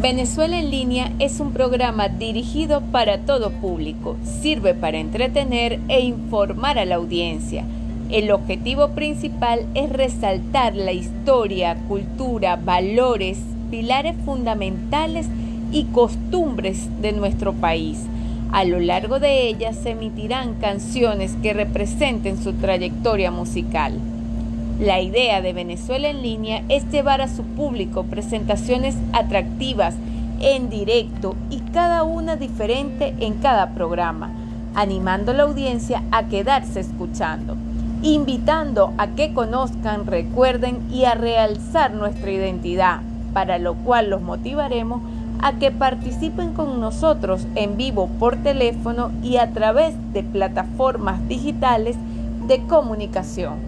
Venezuela en línea es un programa dirigido para todo público. Sirve para entretener e informar a la audiencia. El objetivo principal es resaltar la historia, cultura, valores, pilares fundamentales y costumbres de nuestro país. A lo largo de ellas se emitirán canciones que representen su trayectoria musical. La idea de Venezuela en línea es llevar a su público presentaciones atractivas en directo y cada una diferente en cada programa, animando a la audiencia a quedarse escuchando, invitando a que conozcan, recuerden y a realzar nuestra identidad, para lo cual los motivaremos a que participen con nosotros en vivo por teléfono y a través de plataformas digitales de comunicación.